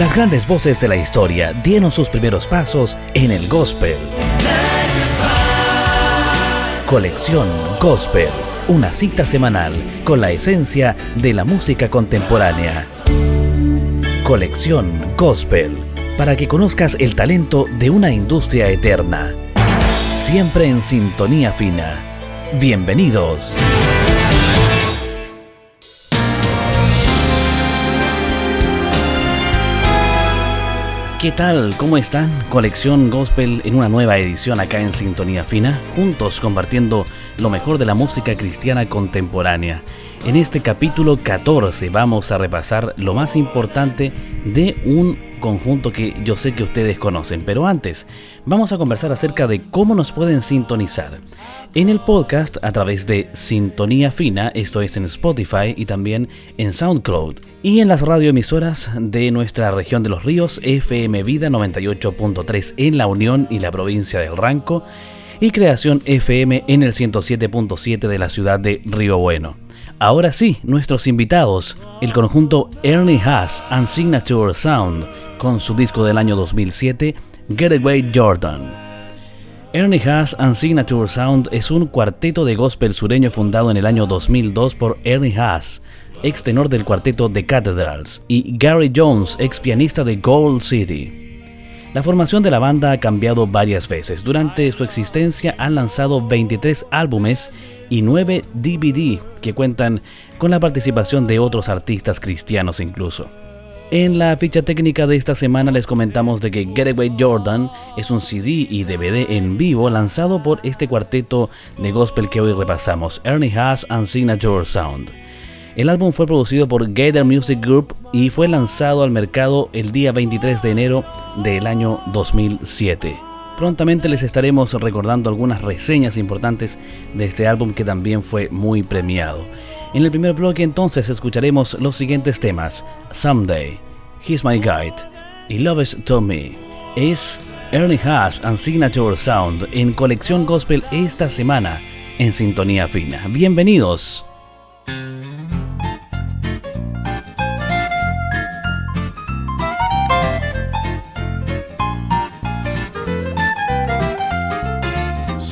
Las grandes voces de la historia dieron sus primeros pasos en el gospel. Colección Gospel, una cita semanal con la esencia de la música contemporánea. Colección Gospel, para que conozcas el talento de una industria eterna. Siempre en sintonía fina. Bienvenidos. ¿Qué tal? ¿Cómo están? Colección Gospel en una nueva edición acá en Sintonía Fina, juntos compartiendo lo mejor de la música cristiana contemporánea. En este capítulo 14 vamos a repasar lo más importante de un conjunto que yo sé que ustedes conocen, pero antes vamos a conversar acerca de cómo nos pueden sintonizar. En el podcast a través de Sintonía Fina, esto es en Spotify y también en SoundCloud, y en las radioemisoras de nuestra región de los ríos, FM Vida 98.3 en la Unión y la provincia del Ranco, y Creación FM en el 107.7 de la ciudad de Río Bueno. Ahora sí, nuestros invitados, el conjunto Ernie Haas and Signature Sound, con su disco del año 2007, Getaway Jordan. Ernie Haas and Signature Sound es un cuarteto de gospel sureño fundado en el año 2002 por Ernie Haas, ex tenor del cuarteto The Cathedrals, y Gary Jones, ex pianista de Gold City. La formación de la banda ha cambiado varias veces. Durante su existencia han lanzado 23 álbumes y 9 DVD que cuentan con la participación de otros artistas cristianos incluso. En la ficha técnica de esta semana les comentamos de que Getaway Jordan es un CD y DVD en vivo lanzado por este cuarteto de gospel que hoy repasamos, Ernie Haas and Signature Sound. El álbum fue producido por Gather Music Group y fue lanzado al mercado el día 23 de enero del año 2007. Prontamente les estaremos recordando algunas reseñas importantes de este álbum que también fue muy premiado. En el primer bloque entonces escucharemos los siguientes temas. Someday, He's My Guide y Love Is To Me. Es Ernie Haas and Signature Sound en Colección Gospel esta semana en Sintonía Fina. Bienvenidos.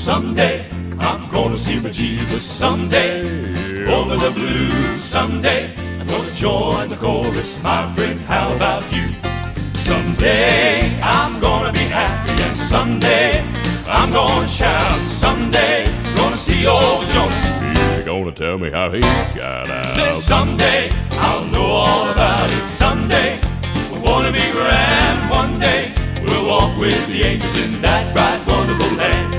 Someday I'm gonna see my Jesus someday. over the blues someday. I'm gonna join the chorus, my friend. How about you? Someday I'm gonna be happy, and someday I'm gonna shout. Someday gonna see old Jonas. He's gonna tell me how he got out. Then someday I'll know all about it. Someday we're gonna be grand. One day we'll walk with the angels in that bright, wonderful land.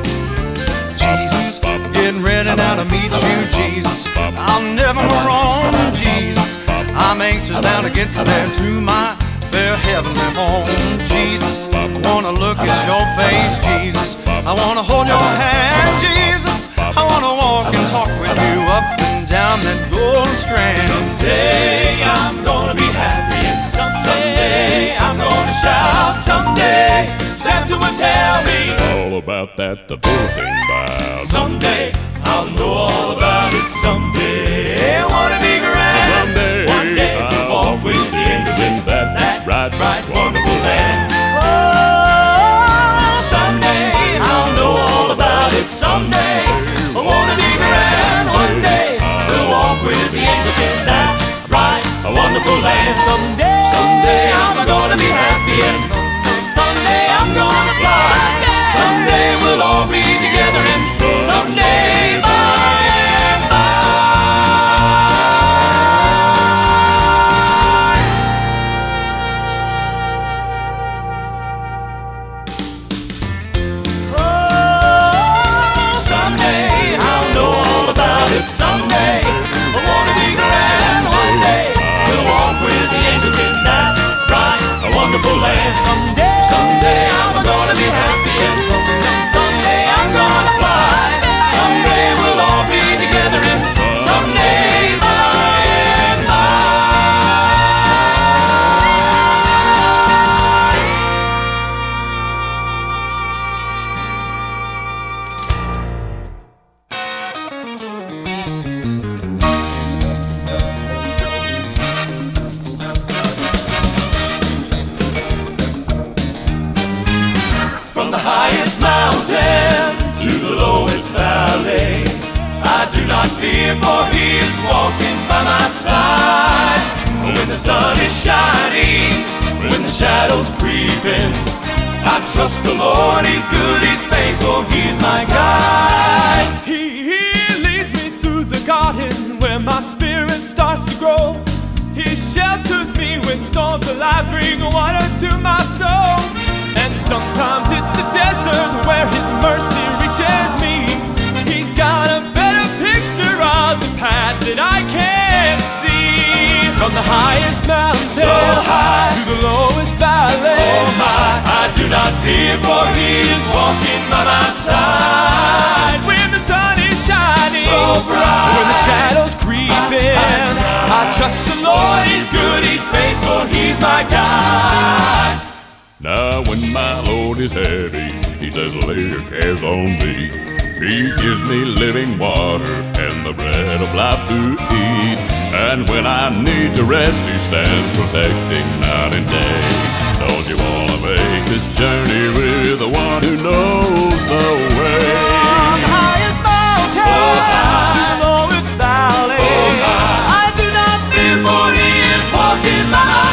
Ready now to meet you, Jesus. I'll never wrong, Jesus. I'm anxious now to get there to my fair heavenly home, Jesus. I wanna look at your face, Jesus. I wanna hold your hand, Jesus. I wanna walk and talk with you up and down that golden strand. Someday I'm gonna be happy, and someday I'm gonna shout. Someday Santa will tell me all about that the building bow. Someday I'll know all about it. Someday I wanna be grand. Someday one day I'll walk with the angels in that, that right, bright, wonderful land. Oh, someday I'll know all about it. Someday I wanna be grand. One day we'll walk with the angels in that bright, wonderful land. Someday, someday I'm gonna be happy and someday I'm gonna fly. Someday we'll all be together and I do not fear, for he is walking by my side. When the sun is shining, when the shadows creeping, I trust the Lord, he's good, he's faithful, he's my guide. He, he leads me through the garden where my spirit starts to grow. He shelters me when storms alive bring water to my soul. And sometimes it's the desert where his mercy reaches me. Of that I can't see. From the highest mountain So high. to the lowest valley. Oh my, I do not fear, for he is walking by my side. When the sun is shining, So bright. when the shadows creeping, ah, ah, ah, I trust the Lord He's good, he's faithful, he's my guide. Now when my load is heavy, he says, lay your cares on me. He gives me living water the bread of life to eat. And when I need to rest, he stands protecting night and day. Don't you wanna make this journey with the one who knows the way? highest mountain, So high. the lowest valley. Oh. I do not fear, For he is walking my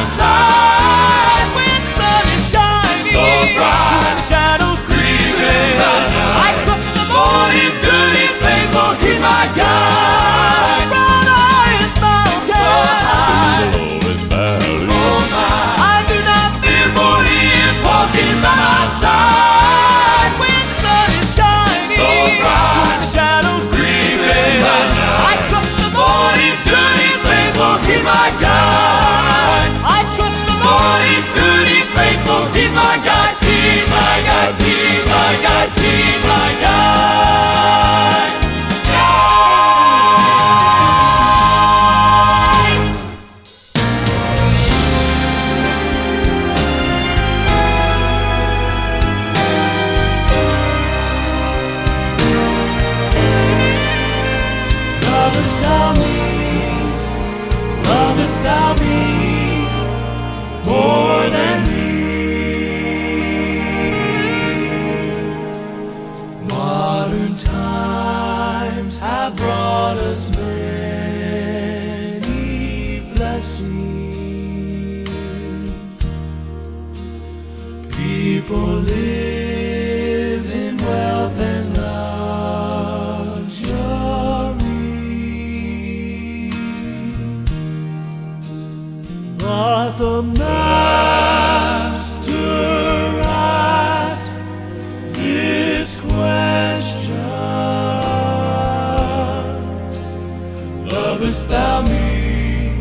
Lovest thou me?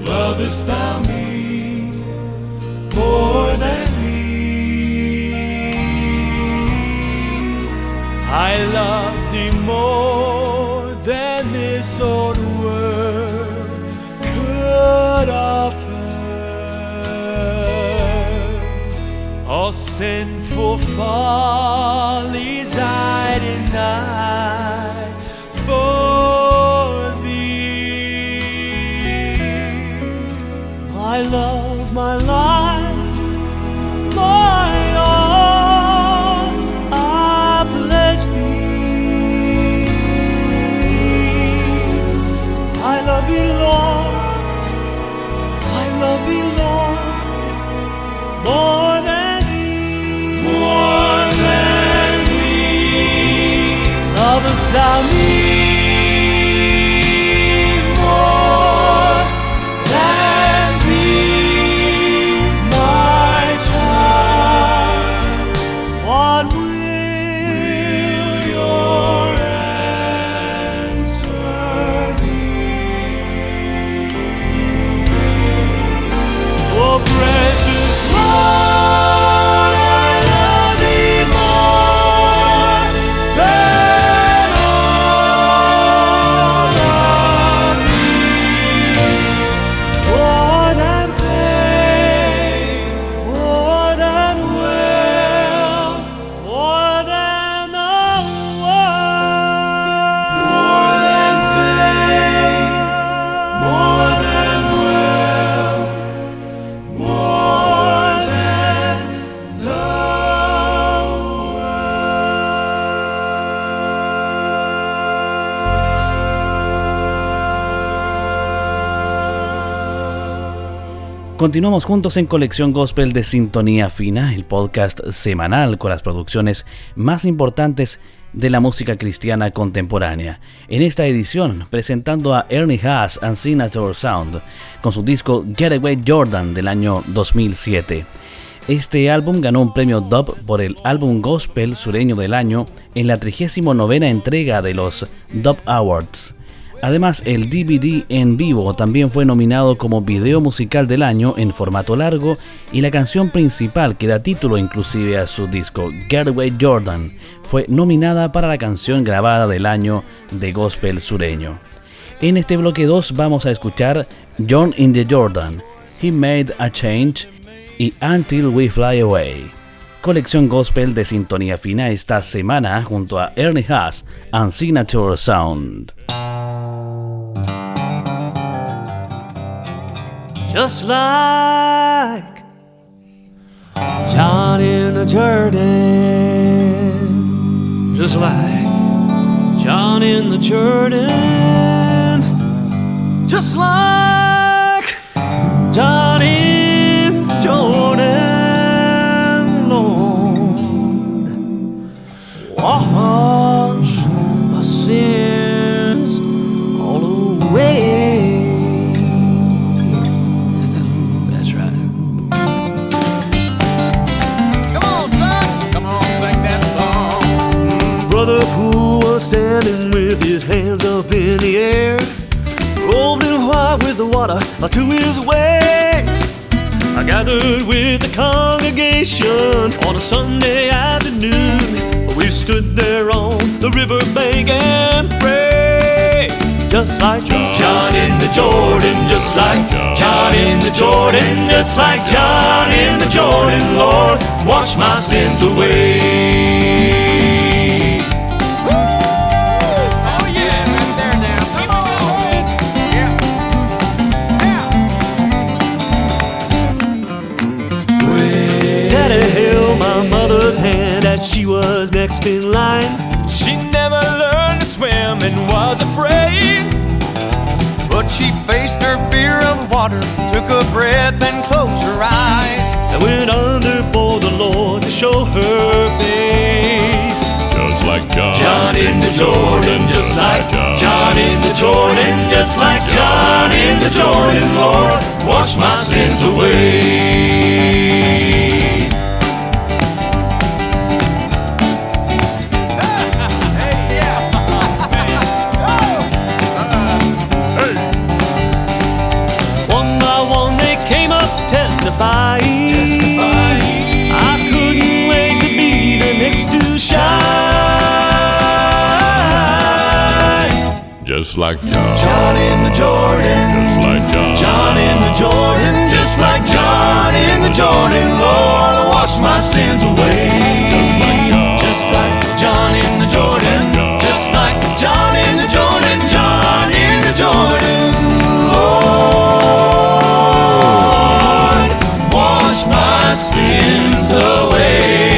Lovest thou me more than these? I love thee more than this old world could offer. All sinful follies Continuamos juntos en Colección Gospel de Sintonía Fina, el podcast semanal con las producciones más importantes de la música cristiana contemporánea. En esta edición, presentando a Ernie Haas and Signature Sound con su disco Getaway Jordan del año 2007. Este álbum ganó un premio Dub por el álbum gospel sureño del año en la 39 entrega de los Dub Awards. Además, el DVD en vivo también fue nominado como video musical del año en formato largo y la canción principal que da título inclusive a su disco, Getaway Jordan, fue nominada para la canción grabada del año de gospel sureño. En este bloque 2 vamos a escuchar John in the Jordan, He Made a Change y Until We Fly Away. Colección gospel de sintonía fina esta semana junto a Ernie Haas and Signature Sound. Just like John in the Jordan, just like John in the Jordan, just like just like John. John in the Jordan, just like John in the Jordan, just like John in the Jordan, Lord, wash my sins away. Oh, yeah. Right there now. Come on. Yeah. Daddy held my mother's hand as she was next in line. Water, took a breath and closed her eyes. and went under for the Lord to show her faith. Just like John. John in the Jordan, just like John in the Jordan, just like John in the Jordan, Lord, wash my sins away. Testifying. Testifying. I couldn't wait to be the next to shine. Just like John. John in the Jordan, Just like John. John in the Jordan, just like John in the Jordan, Lord, wash my sins away. Just like John. Just like John in the Jordan, sins away,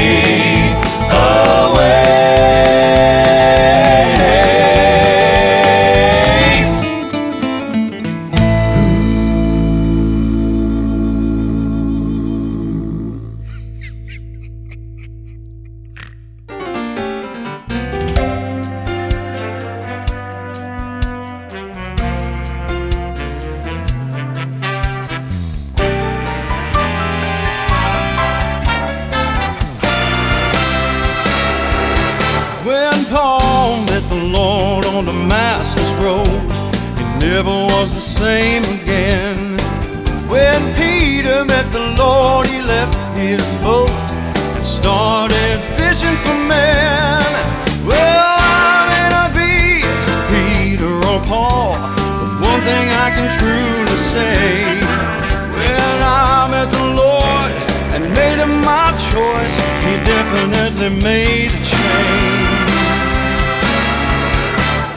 definitely made a change.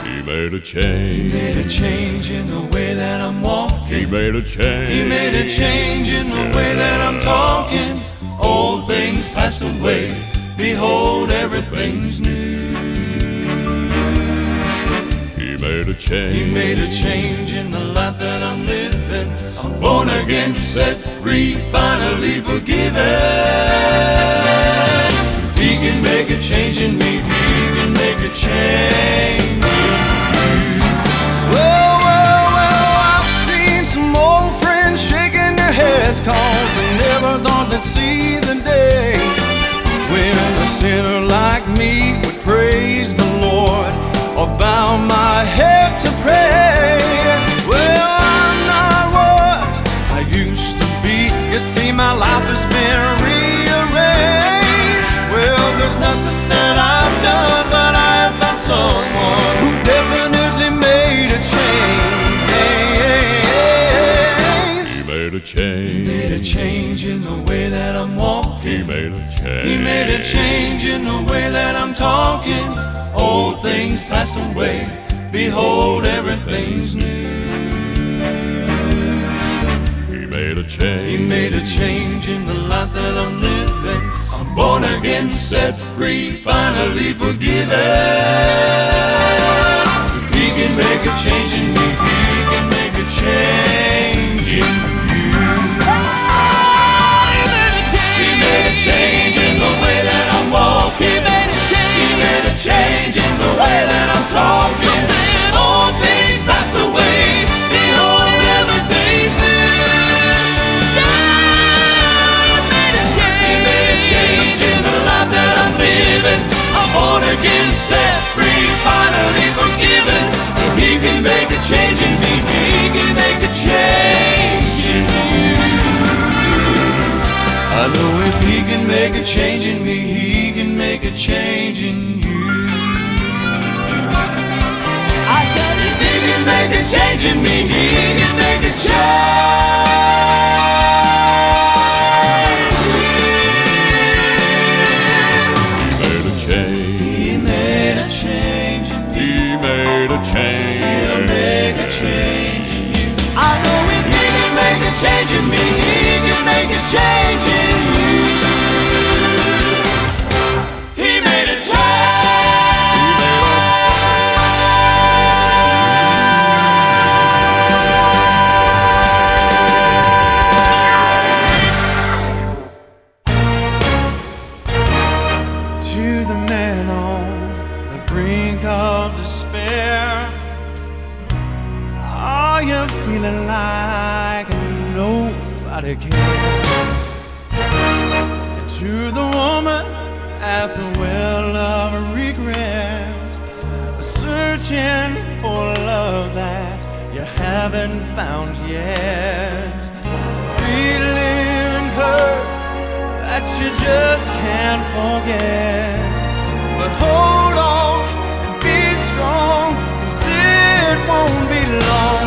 He made a change. He made a change in the way that I'm walking. He made a change. He made a change in the way that I'm talking. Old things passed away. Behold, everything's new. He made made a change. He made a change in the life that I'm living. I'm born again, set free, finally forgiven. He can make a change in me. He can make a change. Well, well, well, I've seen some old friends shaking their heads cause they never thought they'd see the day when a sinner like me would praise the Lord or bow my head to pray. Well, I'm not what I used to be. You see, my life has He made a change. Made a change in the way that I'm walking. He made a change. He made a change in the way that I'm talking. Old things pass away. Behold, everything's new. He made a change. He made a change in the life that I'm living. I'm born again, set free, finally forgiven. Change in me, He can make a change in you. I know if he can make a change in me, he can make a change in you. I said if he can make a change in me, he can make a change. In me, he can make a change woman at the well of regret, searching for love that you haven't found yet, feeling hurt that you just can't forget. But hold on and be strong, 'cause it won't be long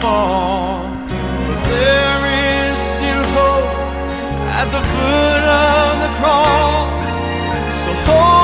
fought. But there is still hope at the foot of the cross. So hold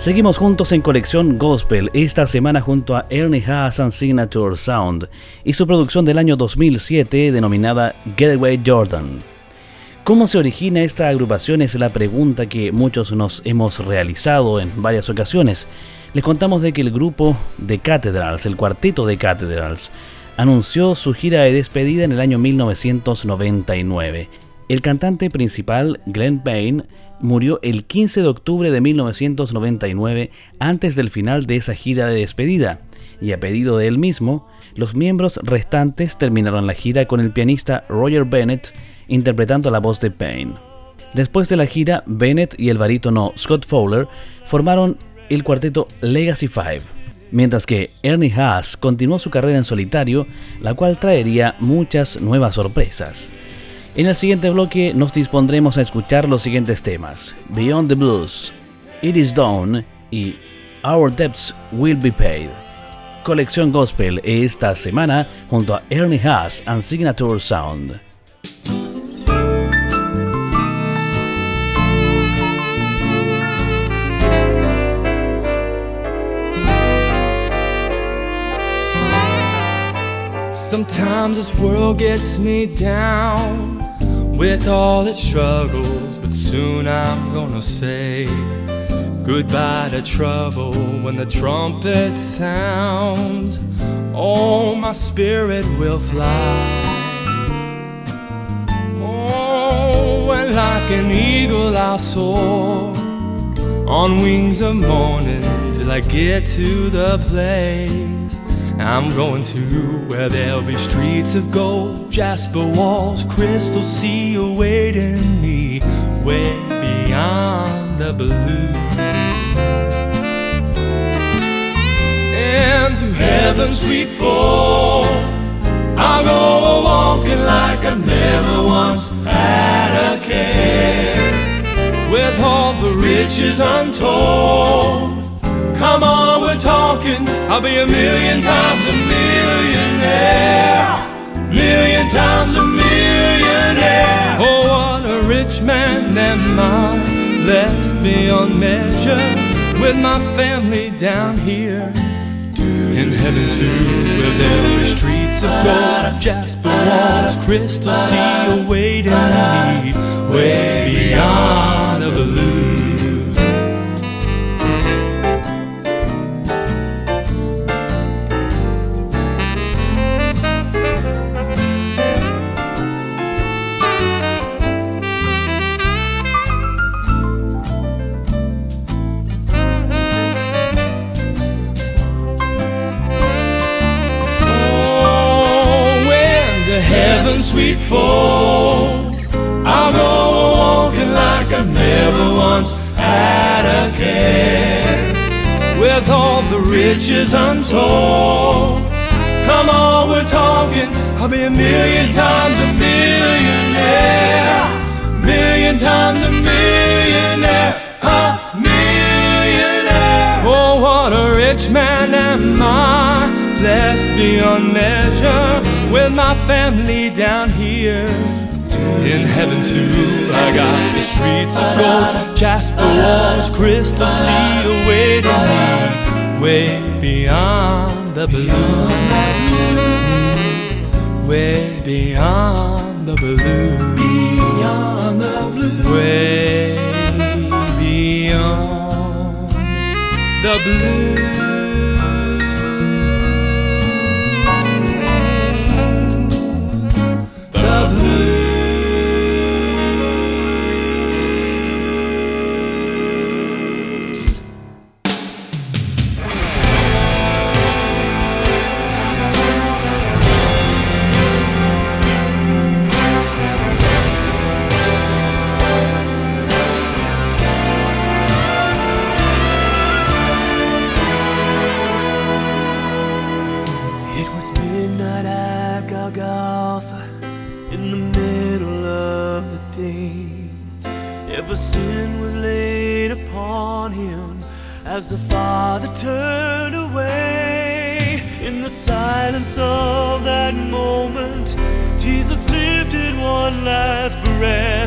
Seguimos juntos en Colección Gospel, esta semana junto a Ernie Haas and Signature Sound y su producción del año 2007 denominada Getaway Jordan. ¿Cómo se origina esta agrupación? Es la pregunta que muchos nos hemos realizado en varias ocasiones. Les contamos de que el grupo de Cathedrals, el cuarteto de Cathedrals, anunció su gira de despedida en el año 1999. El cantante principal, Glenn Payne, murió el 15 de octubre de 1999 antes del final de esa gira de despedida, y a pedido de él mismo, los miembros restantes terminaron la gira con el pianista Roger Bennett interpretando la voz de Payne. Después de la gira, Bennett y el barítono Scott Fowler formaron el cuarteto Legacy 5, mientras que Ernie Haas continuó su carrera en solitario, la cual traería muchas nuevas sorpresas. En el siguiente bloque nos dispondremos a escuchar los siguientes temas: Beyond the Blues, It Is Done y Our Debts Will Be Paid. Colección Gospel esta semana junto a Ernie Haas and Signature Sound. Sometimes this world gets me down with all its struggles, but soon I'm gonna say goodbye to trouble when the trumpet sounds. Oh, my spirit will fly. Oh, when like an eagle I'll soar on wings of morning till I get to the place I'm going to where there'll be streets of gold, jasper walls, crystal sea awaiting me, way beyond the blue. And to heaven's sweet fall, I'll go walking like I never once had a care, with all the riches untold. Come on, talking. I'll be a million times a millionaire. Million times a millionaire. Oh, what a rich man am I. Blessed beyond measure. With my family down here. In heaven too, where there'll be streets of gold, jasper walls, crystal sea awaiting me, way beyond the blue. Fall. I'll go walking like I never once had a care. With all the riches untold. Come on, we're talking. I'll be a million times a millionaire. Million times a millionaire. A millionaire. Oh, what a rich man am I. Blessed beyond measure with my family down here. In heaven too, I got the streets of gold, jasper walls, crystal sea awaiting me, way beyond the blue, way beyond the blue, beyond the blue, way beyond the blue. Red.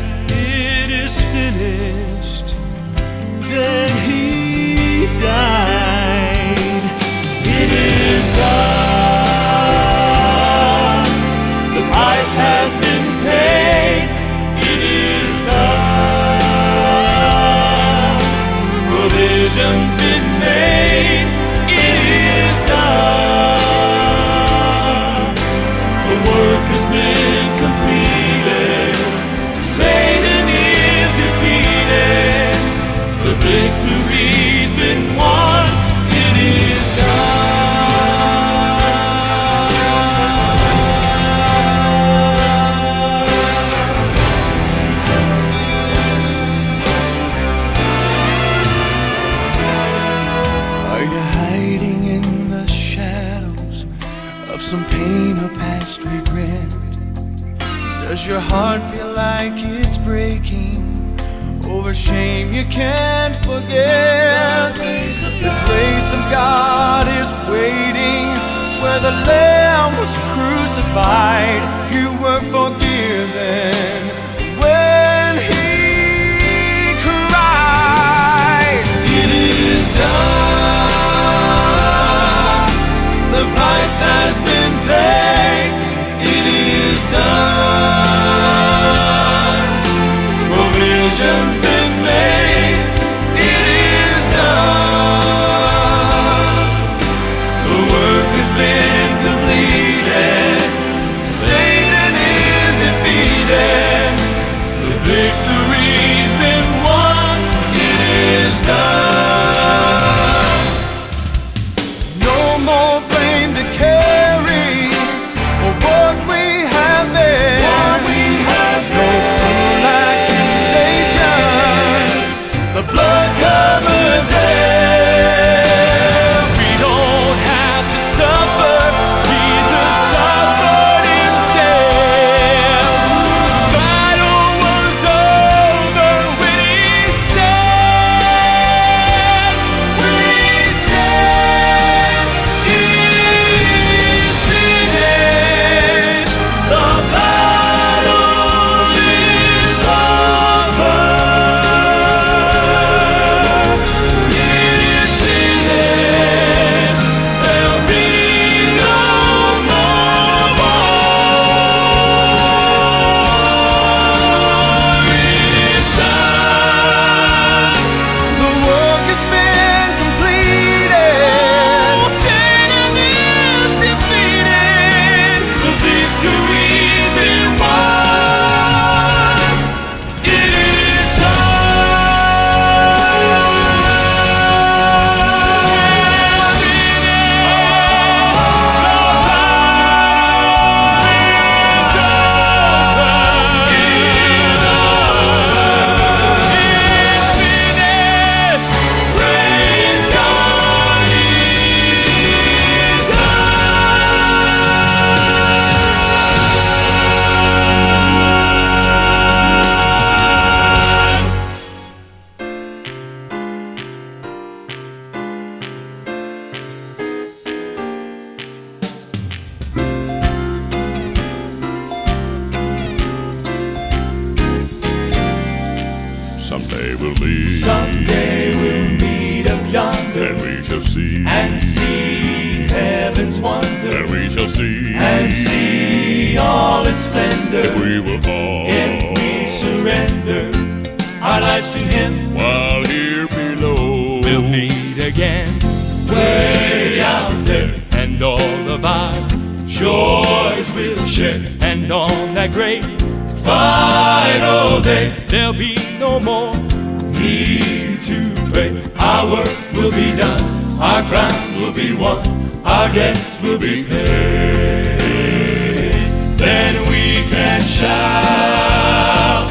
Someday we'll meet up yonder And we shall see. and see heaven's wonder And we shall see. and see all its splendor. If we will all. If we surrender our lives to Him, While here below. We'll meet again, way out there, and all of our joys we'll share. and on that great Final day, there'll be no more. Need to pray. Our work will be done, our crowns will be won, our debts will be paid. Then we can shout,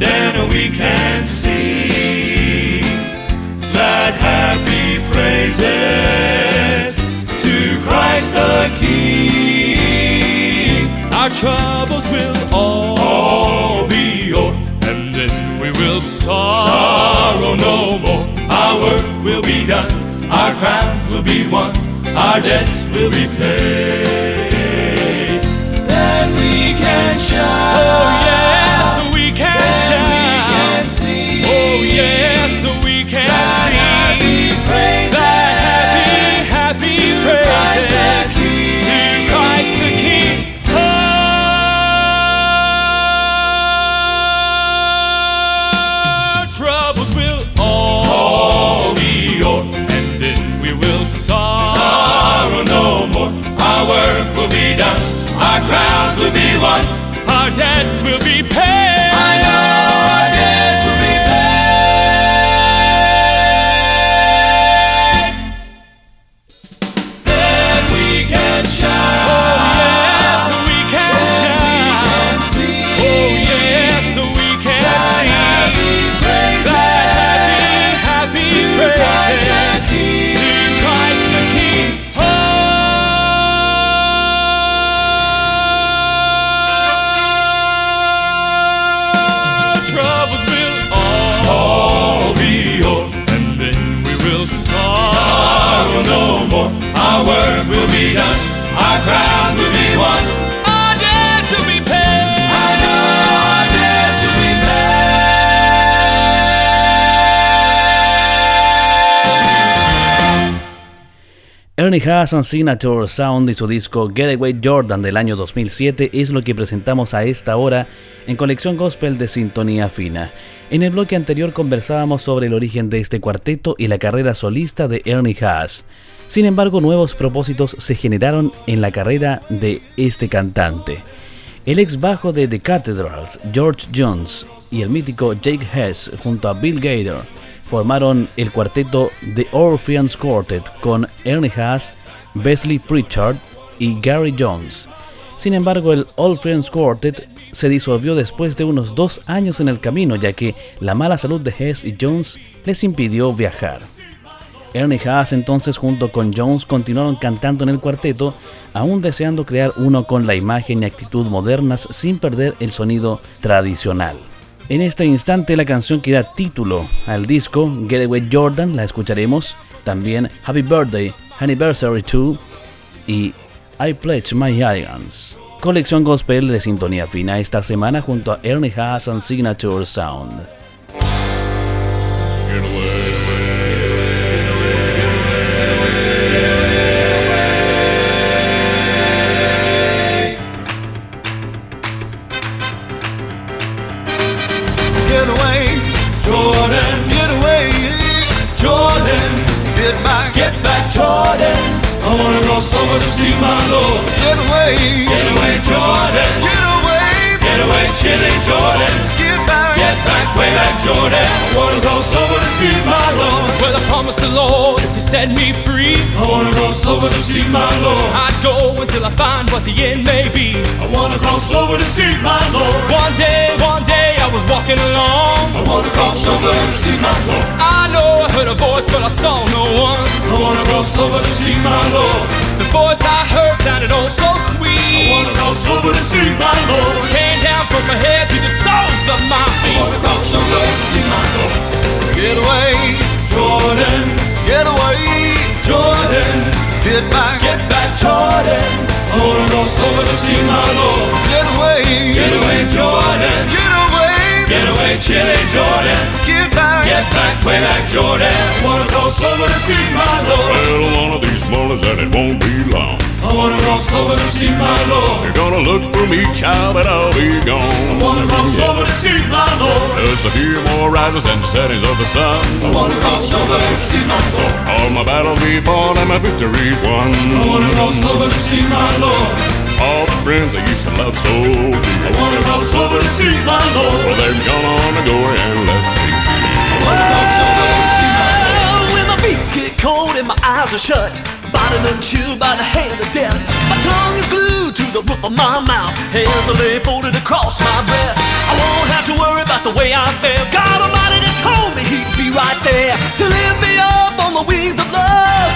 then we can sing glad happy praises to Christ the King. Our troubles sorrow. no more. Our work will be done, our crowns will be won, our debts will be paid. Then we can shout. Our work will be done, our crowns will be won. Our debts will be paid. Ernie Haas Signature Sound y su disco Getaway Jordan del año 2007 es lo que presentamos a esta hora en Colección Gospel de Sintonía Fina. En el bloque anterior conversábamos sobre el origen de este cuarteto y la carrera solista de Ernie Haas. Sin embargo, nuevos propósitos se generaron en la carrera de este cantante. El ex bajo de The Cathedrals, George Jones, y el mítico Jake Hess junto a Bill Gator formaron el cuarteto The Orpheans Quartet con Ernie Haas, Besley Pritchard y Gary Jones. Sin embargo, el Orpheans Quartet se disolvió después de unos dos años en el camino, ya que la mala salud de Hess y Jones les impidió viajar. Ernie Haas entonces junto con Jones continuaron cantando en el cuarteto, aún deseando crear uno con la imagen y actitud modernas sin perder el sonido tradicional. En este instante la canción que da título al disco, Getaway Jordan, la escucharemos. También Happy Birthday, Anniversary 2 y I Pledge My Allegiance. Colección gospel de sintonía fina esta semana junto a Ernie Haas and Signature Sound. Over to see my Lord. Get away, Get away, Jordan. get away, Get away, chilly Jordan. get back. Get back, way back, Jordan. I wanna cross over to see my Lord. Well, I promised the Lord if He set me free, I wanna cross over to see my Lord. I'd go until I find what the end may be. I wanna cross over to see my Lord. One day, one day, I was walking along. I wanna cross over to see my Lord. I know I heard a voice, but I saw no one. I wanna cross over to see my Lord. The voice I heard sounded oh so sweet. I wanna cross over to see my Lord. Came down from my head to the soles of my feet. I wanna cross over to see my Lord. Get away, Jordan, get away, Jordan, get back. get back, Jordan. I wanna cross over to see my Lord. Get away, Get away, Jordan. Get away, Get chilly Jordan. get back. Get back, way back, Jordan. Wanna cross over to see my Lord. Well, one of these mornings and it won't be long. I wanna cross over to see my Lord. You're gonna look for me, child, but I'll be gone. I wanna cross over to see my Lord. Just a few more rises and settings of the sun. I wanna cross over to see my Lord. All my battles be fought and my victory won. I wanna cross over to see my Lord. All the friends I used to love so dear. I wanna cross over to see my Lord. Well, they've gone on to go and left me. I wanna cross over to see my Lord. When my feet get cold and my eyes are shut, bottom and chilled by the hand of death. My tongue is glued to the roof of my mouth, hands are laid folded across my breast. I won't have to worry about the way I feel. God Almighty that told me He'd be right there to lift me up on the wings of love,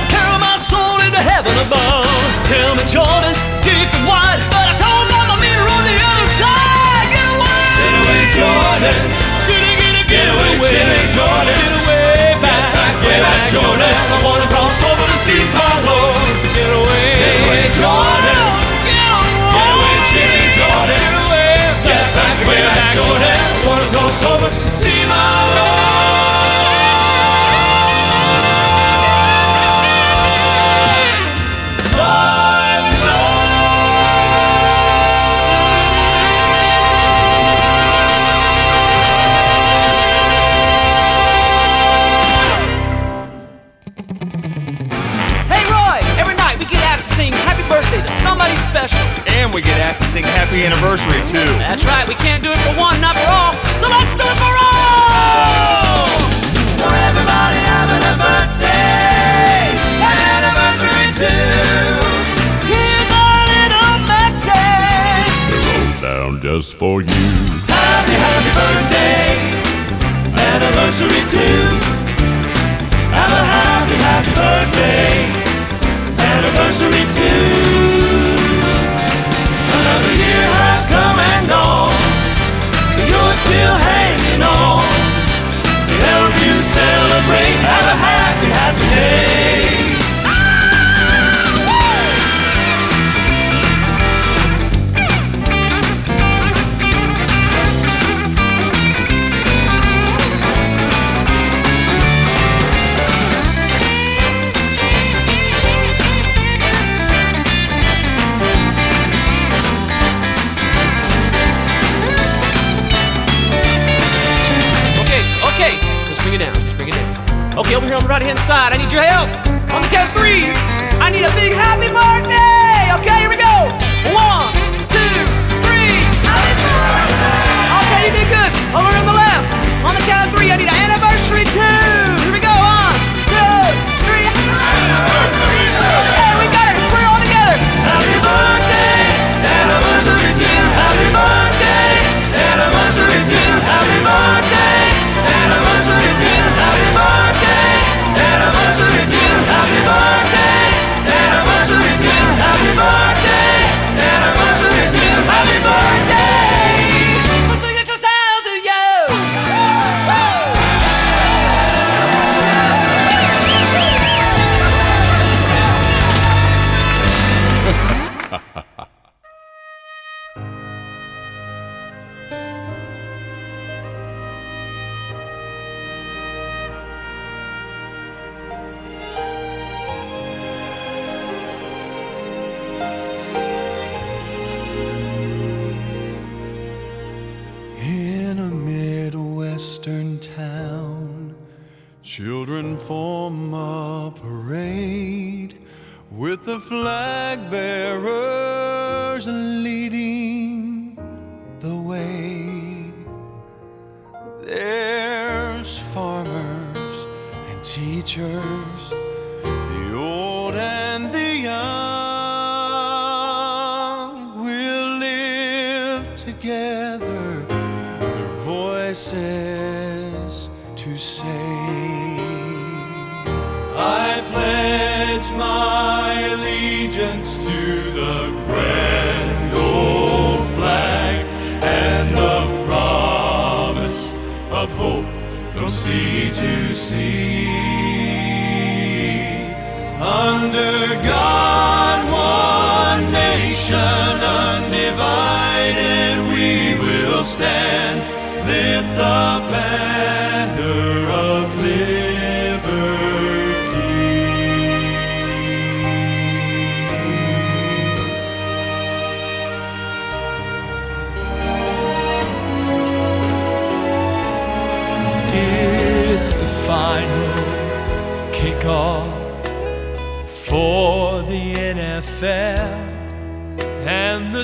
carry my soul into heaven above. Tell me, Jordan, deep and wide, but I told Mama Meter on the other side. Get away, Get away, Jordan. get, get, get, Get away, chilly Jordan. Get away, back, Back, way back, Jordan. I wanna cross over to see my Lord. Get away, Get away, Jordan. Get away, Get away, chilly Jordan. Get away, Get back, way back, Jordan. I wanna cross over to see my we get asked to sing happy anniversary too. That's right, we can't do it for one, not for all. So let's do it for all! For everybody having a birthday, an anniversary too. Here's a little message. Wrote down just for you. Happy, happy birthday, anniversary too. Have a happy, happy birthday, anniversary too. Still hanging on. To help you celebrate, have a happy, happy day. the right hand side. I need your help. On the count of three, I need a big happy birthday. Okay, here we go. One, two, three. Happy birthday. Okay, you did good. Over on the left. On the count of three, I need an anniversary too. Krishna.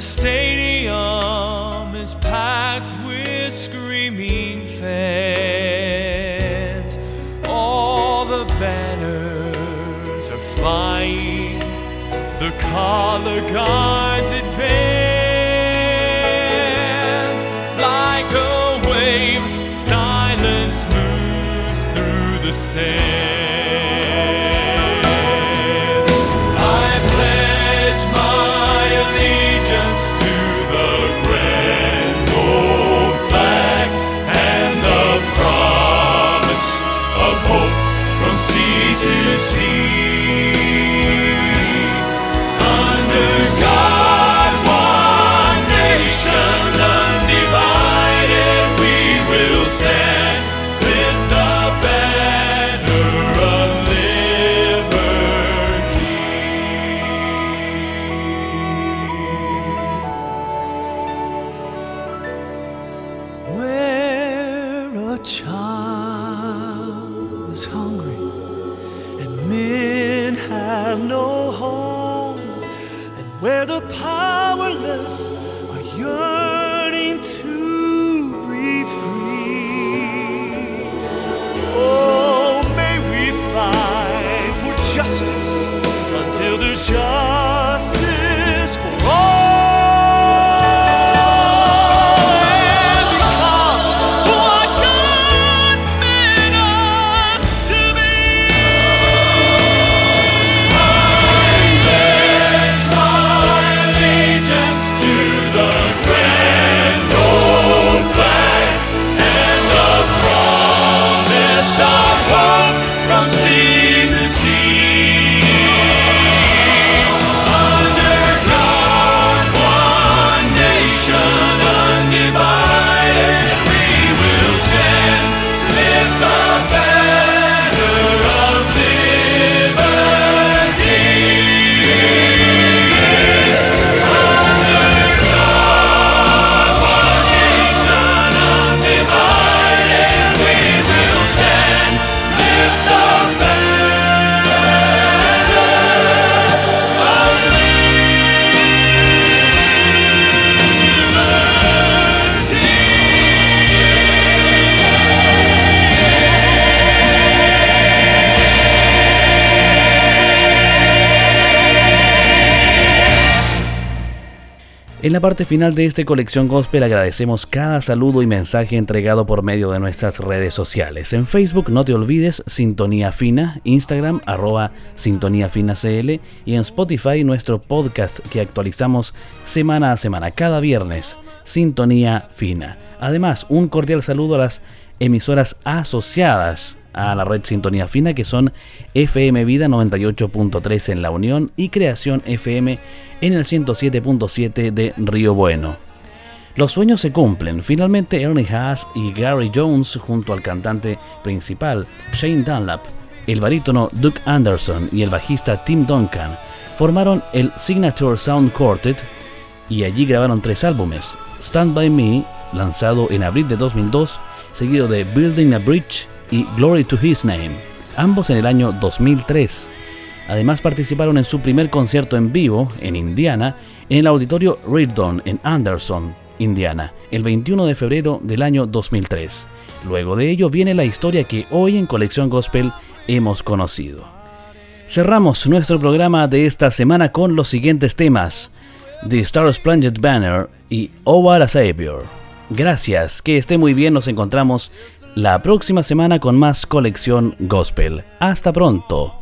stadium is packed with screaming fans. All the banners are flying, the color guards advance like a wave. Silence moves through the stands. 桥 En la parte final de esta colección gospel agradecemos cada saludo y mensaje entregado por medio de nuestras redes sociales. En Facebook no te olvides Sintonía Fina, Instagram arroba Sintonía Fina CL y en Spotify nuestro podcast que actualizamos semana a semana, cada viernes, Sintonía Fina. Además, un cordial saludo a las emisoras asociadas a la red Sintonía Fina que son FM Vida 98.3 en La Unión y Creación FM en el 107.7 de Río Bueno. Los sueños se cumplen. Finalmente Ernie Haas y Gary Jones junto al cantante principal Shane Dunlap, el barítono Duke Anderson y el bajista Tim Duncan formaron el Signature Sound Quartet y allí grabaron tres álbumes. Stand By Me, lanzado en abril de 2002, seguido de Building a Bridge y Glory to His Name, ambos en el año 2003. Además participaron en su primer concierto en vivo en Indiana, en el auditorio Reardon en Anderson, Indiana, el 21 de febrero del año 2003. Luego de ello viene la historia que hoy en Colección Gospel hemos conocido. Cerramos nuestro programa de esta semana con los siguientes temas: The Star Splendid Banner y Oh What a Savior. Gracias, que esté muy bien, nos encontramos la próxima semana con más colección gospel. Hasta pronto.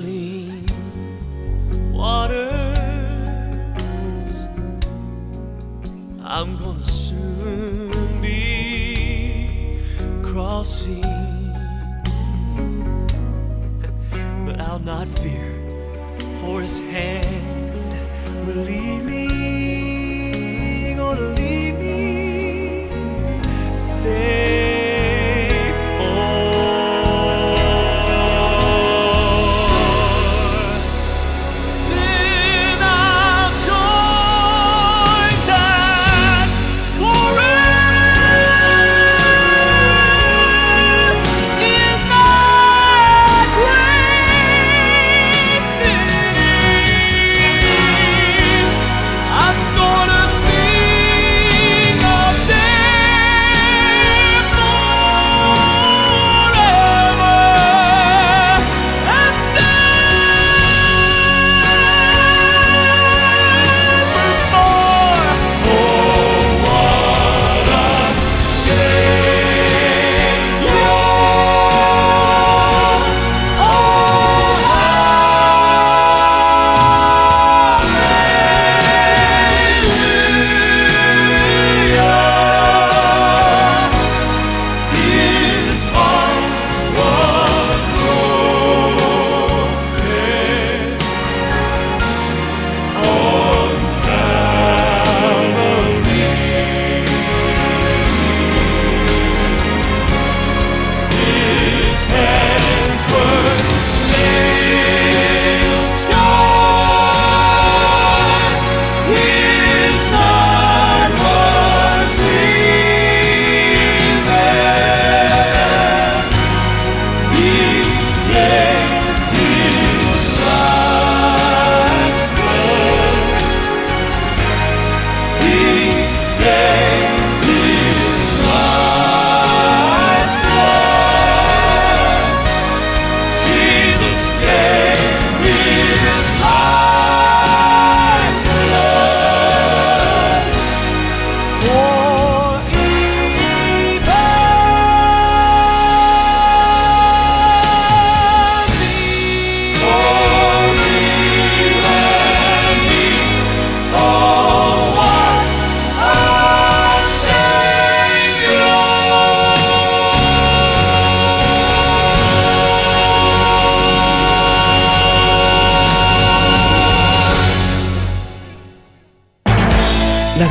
Chilling waters. I'm gonna soon be crossing, but I'll not fear, for his hand will lead me, gonna lead me safe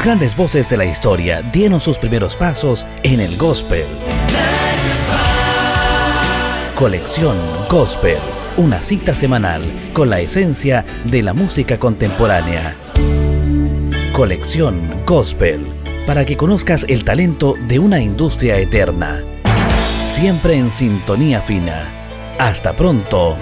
grandes voces de la historia dieron sus primeros pasos en el gospel. Colección Gospel, una cita semanal con la esencia de la música contemporánea. Colección Gospel, para que conozcas el talento de una industria eterna. Siempre en sintonía fina. Hasta pronto.